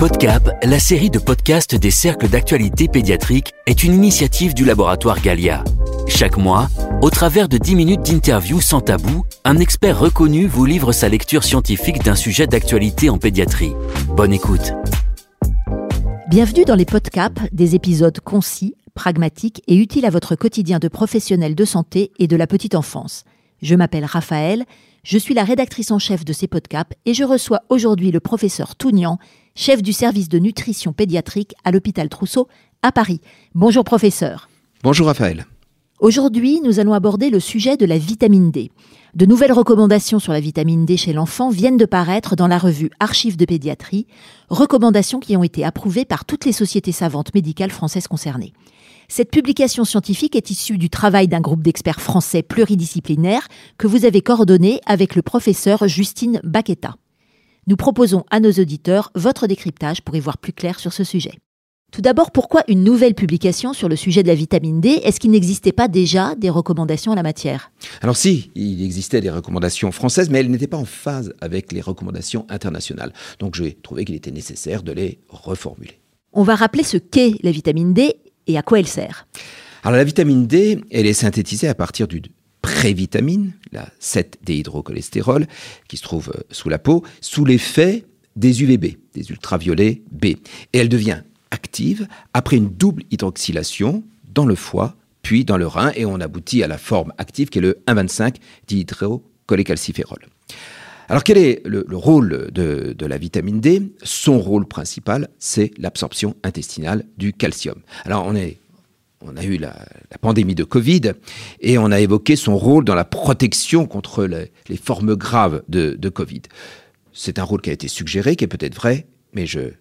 PodCap, la série de podcasts des cercles d'actualité pédiatrique, est une initiative du laboratoire Galia. Chaque mois, au travers de 10 minutes d'interview sans tabou, un expert reconnu vous livre sa lecture scientifique d'un sujet d'actualité en pédiatrie. Bonne écoute. Bienvenue dans les PodCap, des épisodes concis, pragmatiques et utiles à votre quotidien de professionnel de santé et de la petite enfance. Je m'appelle Raphaël, je suis la rédactrice en chef de ces podcasts et je reçois aujourd'hui le professeur Tougnan, chef du service de nutrition pédiatrique à l'hôpital Trousseau à Paris. Bonjour professeur. Bonjour Raphaël. Aujourd'hui, nous allons aborder le sujet de la vitamine D. De nouvelles recommandations sur la vitamine D chez l'enfant viennent de paraître dans la revue Archives de pédiatrie, recommandations qui ont été approuvées par toutes les sociétés savantes médicales françaises concernées. Cette publication scientifique est issue du travail d'un groupe d'experts français pluridisciplinaires que vous avez coordonné avec le professeur Justine Baqueta. Nous proposons à nos auditeurs votre décryptage pour y voir plus clair sur ce sujet. Tout d'abord, pourquoi une nouvelle publication sur le sujet de la vitamine D? Est-ce qu'il n'existait pas déjà des recommandations en la matière? Alors si, il existait des recommandations françaises, mais elles n'étaient pas en phase avec les recommandations internationales. Donc j'ai trouvé qu'il était nécessaire de les reformuler. On va rappeler ce qu'est la vitamine D et à quoi elle sert. Alors la vitamine D, elle est synthétisée à partir du prévitamine, la 7-déhydrocholestérol, qui se trouve euh, sous la peau, sous l'effet des UVB, des ultraviolets B. Et elle devient active après une double hydroxylation dans le foie, puis dans le rein, et on aboutit à la forme active qui est le 1,25 dihydrocholécalciférol. Alors quel est le, rôle de, de, la vitamine D? Son rôle principal, c'est l'absorption intestinale du calcium. Alors on est on a eu la, pandémie de Covid et on a évoqué son rôle dans la protection contre les, formes graves de, de Covid. C'est un rôle qui a été suggéré, qui est peut-être vrai, mais je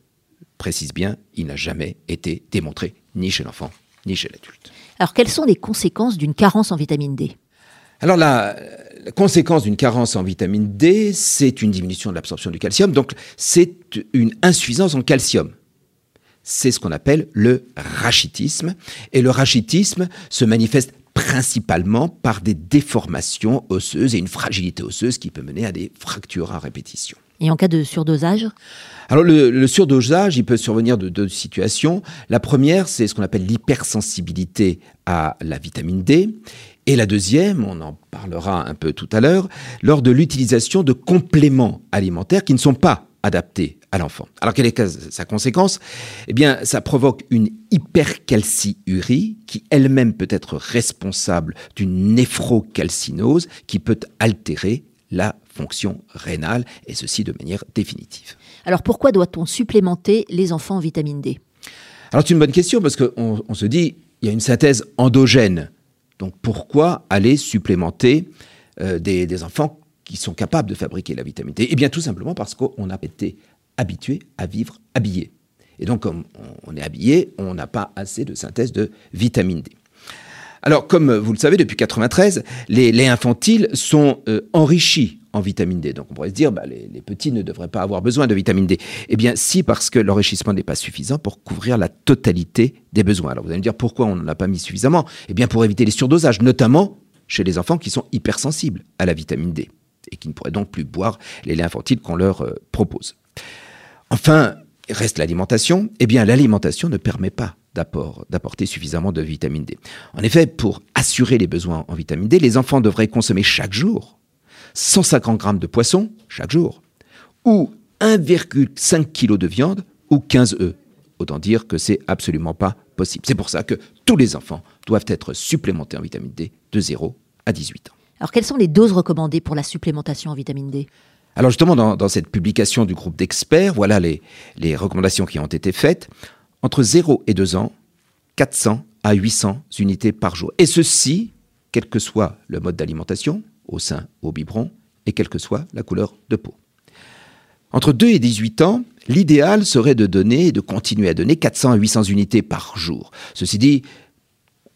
précise bien, il n'a jamais été démontré, ni chez l'enfant, ni chez l'adulte. Alors, quelles sont les conséquences d'une carence en vitamine D? Alors, la, la conséquence d'une carence en vitamine D, c'est une diminution de l'absorption du calcium, donc c'est une insuffisance en calcium c'est ce qu'on appelle le rachitisme. Et le rachitisme se manifeste principalement par des déformations osseuses et une fragilité osseuse qui peut mener à des fractures à répétition. Et en cas de surdosage Alors le, surdosage, il peut survenir de deux situations. La première, c'est ce qu'on appelle l'hypersensibilité à la vitamine D. Et la deuxième, on en parlera un peu tout à l'heure, lors de l'utilisation de compléments alimentaires qui ne sont pas adaptés à l'enfant. Alors quelle est sa conséquence? Eh bien, ça provoque une hypercalciurie qui elle-même peut être responsable d'une néphrocalcinose qui peut altérer la fonction rénale, et ceci de manière définitive. Alors pourquoi doit-on supplémenter les enfants en vitamine D? Alors c'est une bonne question parce qu'on on se dit, il y a une synthèse endogène. Donc pourquoi aller supplémenter euh, des, des enfants qui sont capables de fabriquer la vitamine D? Eh bien tout simplement parce qu'on a été habitué à vivre habillé. Et donc, comme on est habillé, on n'a pas assez de synthèse de vitamine D. Alors, comme vous le savez, depuis 93, les laits infantiles sont euh, enrichis en vitamine D. Donc, on pourrait se dire, bah, les, petits ne devraient pas avoir besoin de vitamine D. Eh bien, si, parce que l'enrichissement n'est pas suffisant pour couvrir la totalité des besoins. Alors, vous allez me dire, pourquoi on n'en a pas mis suffisamment? Eh bien, pour éviter les surdosages, notamment chez les enfants qui sont hypersensibles à la vitamine D et qui ne pourraient donc plus boire les laits infantiles qu'on leur euh, propose. Enfin, reste l'alimentation. Eh bien, l'alimentation ne permet pas d'apporter suffisamment de vitamine D. En effet, pour assurer les besoins en vitamine D, les enfants devraient consommer chaque jour 150 grammes de poisson chaque jour, ou 1,5 kg de viande, ou 15 œufs. Autant dire que c'est absolument pas possible. C'est pour ça que tous les enfants doivent être supplémentés en vitamine D de 0 à 18 ans. Alors, quelles sont les doses recommandées pour la supplémentation en vitamine D? Alors justement, dans, cette publication du groupe d'experts, voilà les, les recommandations qui ont été faites. Entre 0 et 2 ans, 400 à 800 unités par jour. Et ceci, quel que soit le mode d'alimentation, au sein, au biberon, et quelle que soit la couleur de peau. Entre 2 et 18 ans, l'idéal serait de donner, de continuer à donner 400 à 800 unités par jour. Ceci dit,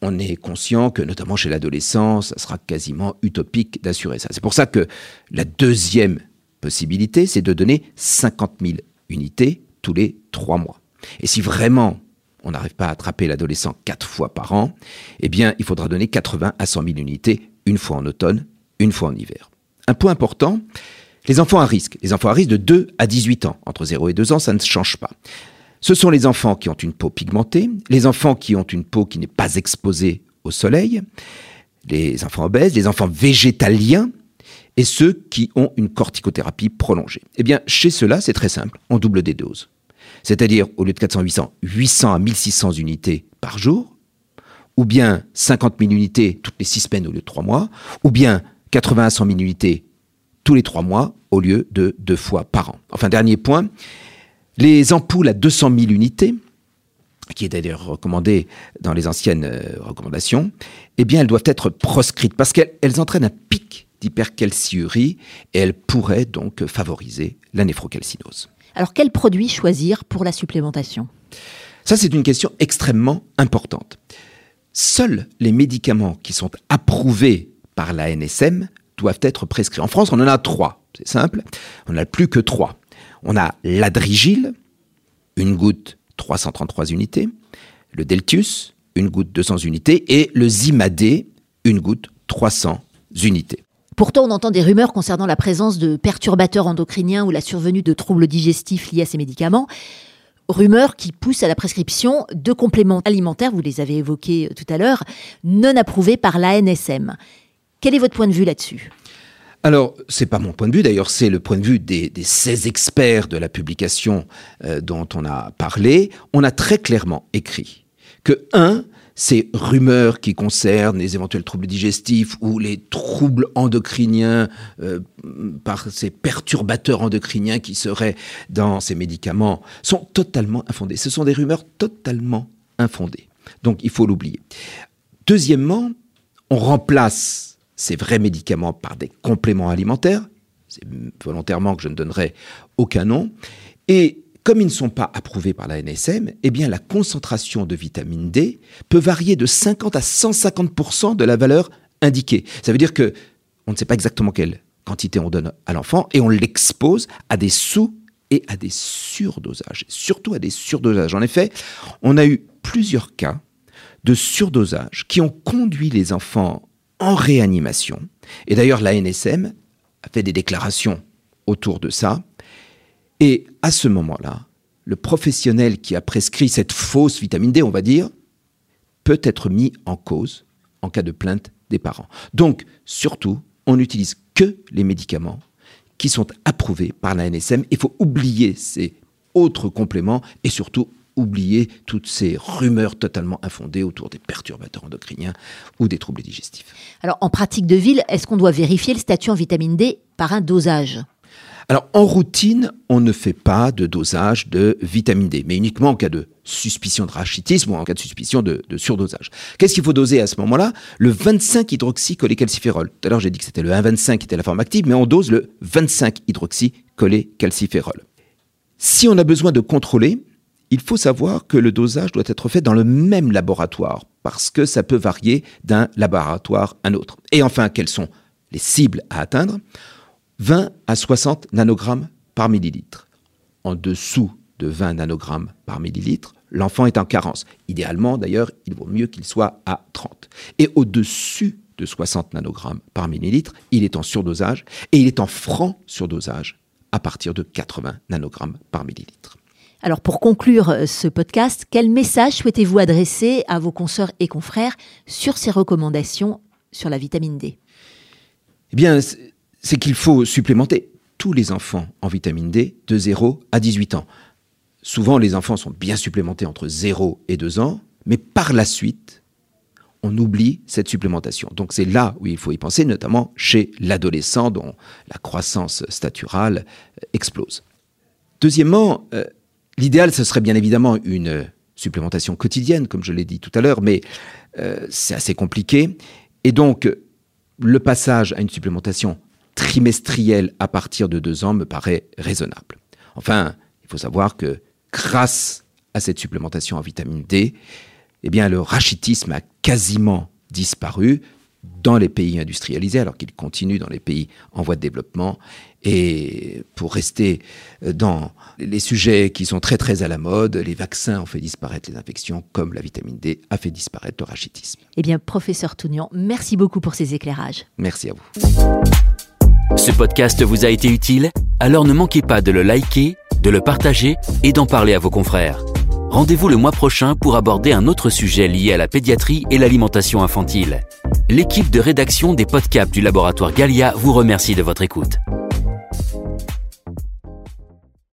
on est conscient que, notamment chez l'adolescent, ça sera quasiment utopique d'assurer ça. C'est pour ça que la deuxième possibilité, c'est de donner 50 000 unités tous les trois mois. Et si vraiment on n'arrive pas à attraper l'adolescent quatre fois par an, eh bien, il faudra donner 80 à 100 000 unités une fois en automne, une fois en hiver. Un point important, Les enfants à risque, les enfants à risque de 2 à 18 ans, entre 0 et 2 ans, ça ne change pas. Ce sont les enfants qui ont une peau pigmentée, les enfants qui ont une peau qui n'est pas exposée au soleil, les enfants obèses, les enfants végétaliens et ceux qui ont une corticothérapie prolongée. Eh bien, chez ceux-là, c'est très simple, on double des doses. C'est-à-dire, au lieu de 400-800, 800 à 1600 unités par jour, ou bien 50 000 unités toutes les 6 semaines au lieu de 3 mois, ou bien 80 à 100 000 unités tous les 3 mois au lieu de 2 fois par an. Enfin, dernier point, les ampoules à 200 000 unités, qui est d'ailleurs recommandée dans les anciennes euh, recommandations, eh bien, elles doivent être proscrites parce qu'elles entraînent un pic d'hypercalciurie et elles pourraient donc favoriser la néphrocalcinose. Alors, quel produit choisir pour la supplémentation? Ça, c'est une question extrêmement importante. Seuls les médicaments qui sont approuvés par la NSM doivent être prescrits. En France, on en a trois. C'est simple. On n'a plus que trois. On a l'adrigile, une goutte 333 unités, le Deltius, une goutte 200 unités, et le Zimadé, une goutte 300 unités. Pourtant, on entend des rumeurs concernant la présence de perturbateurs endocriniens ou la survenue de troubles digestifs liés à ces médicaments. Rumeurs qui poussent à la prescription de compléments alimentaires, vous les avez évoqués tout à l'heure, non approuvés par l'ANSM. Quel est votre point de vue là-dessus? Alors, c'est pas mon point de vue, d'ailleurs, c'est le point de vue des, 16 experts de la publication euh, dont on a parlé. On a très clairement écrit que, un, ces rumeurs qui concernent les éventuels troubles digestifs ou les troubles endocriniens euh, par ces perturbateurs endocriniens qui seraient dans ces médicaments sont totalement infondées. Ce sont des rumeurs totalement infondées. Donc il faut l'oublier. Deuxièmement, on remplace ces vrais médicaments par des compléments alimentaires. C'est volontairement que je ne donnerai aucun nom. Et comme ils ne sont pas approuvés par la NSM, eh bien la concentration de vitamine D peut varier de 50 à 150% de la valeur indiquée. Ça veut dire que on ne sait pas exactement quelle quantité on donne à l'enfant et on l'expose à des sous et à des surdosages, surtout à des surdosages. En effet, on a eu plusieurs cas de surdosage qui ont conduit les enfants en réanimation. Et d'ailleurs, la NSM a fait des déclarations autour de ça. Et à ce moment-là, le professionnel qui a prescrit cette fausse vitamine D, on va dire, peut être mis en cause en cas de plainte des parents. Donc, surtout, on n'utilise que les médicaments qui sont approuvés par la NSM. Il faut oublier ces autres compléments et surtout oublier toutes ces rumeurs totalement infondées autour des perturbateurs endocriniens ou des troubles digestifs. Alors, en pratique de ville, est-ce qu'on doit vérifier le statut en vitamine D par un dosage? Alors, en routine, on ne fait pas de dosage de vitamine D, mais uniquement en cas de suspicion de rachitisme ou en cas de suspicion de, surdosage. Qu'est-ce qu'il faut doser à ce moment-là? Le 25 hydroxycholécalciférol. Tout à l'heure, j'ai dit que c'était le 1,25 qui était la forme active, mais on dose le 25 hydroxycholécalciférol. Si on a besoin de contrôler, il faut savoir que le dosage doit être fait dans le même laboratoire, parce que ça peut varier d'un laboratoire à un autre. Et enfin, quelles sont les cibles à atteindre? 20 à 60 nanogrammes par millilitre. En dessous de 20 nanogrammes par millilitre, l'enfant est en carence. Idéalement, d'ailleurs, il vaut mieux qu'il soit à 30. Et au-dessus de 60 nanogrammes par millilitre, il est en surdosage et il est en franc surdosage à partir de 80 nanogrammes par millilitre. Alors pour conclure euh, ce podcast, quel message souhaitez-vous adresser à vos consoeurs et confrères sur ces recommandations sur la vitamine D? Eh bien, c'est qu'il faut supplémenter tous les enfants en vitamine D de 0 à 18 ans. Souvent, les enfants sont bien supplémentés entre 0 et 2 ans, mais par la suite, on oublie cette supplémentation. Donc c'est là où il faut y penser, notamment chez l'adolescent dont la croissance staturale euh, explose. Deuxièmement, euh, L'idéal, ce serait bien évidemment une supplémentation quotidienne, comme je l'ai dit tout à l'heure, mais euh, c'est assez compliqué. Et donc, le passage à une supplémentation trimestrielle à partir de deux ans me paraît raisonnable. Enfin, il faut savoir que grâce à cette supplémentation en vitamine D, eh le rachitisme a quasiment disparu dans les pays industrialisés, alors qu'il continue dans les pays en voie de développement. Et pour rester dans les sujets qui sont très très à la mode, les vaccins ont fait disparaître les infections, comme la vitamine D a fait disparaître le rachitisme. Eh bien, professeur Tounian, merci beaucoup pour ces éclairages. Merci à vous. Ce podcast vous a été utile? Alors ne manquez pas de le liker, de le partager et d'en parler à vos confrères. Rendez-vous le mois prochain pour aborder un autre sujet lié à la pédiatrie et l'alimentation infantile. L'équipe de rédaction des podcasts du laboratoire Galia vous remercie de votre écoute.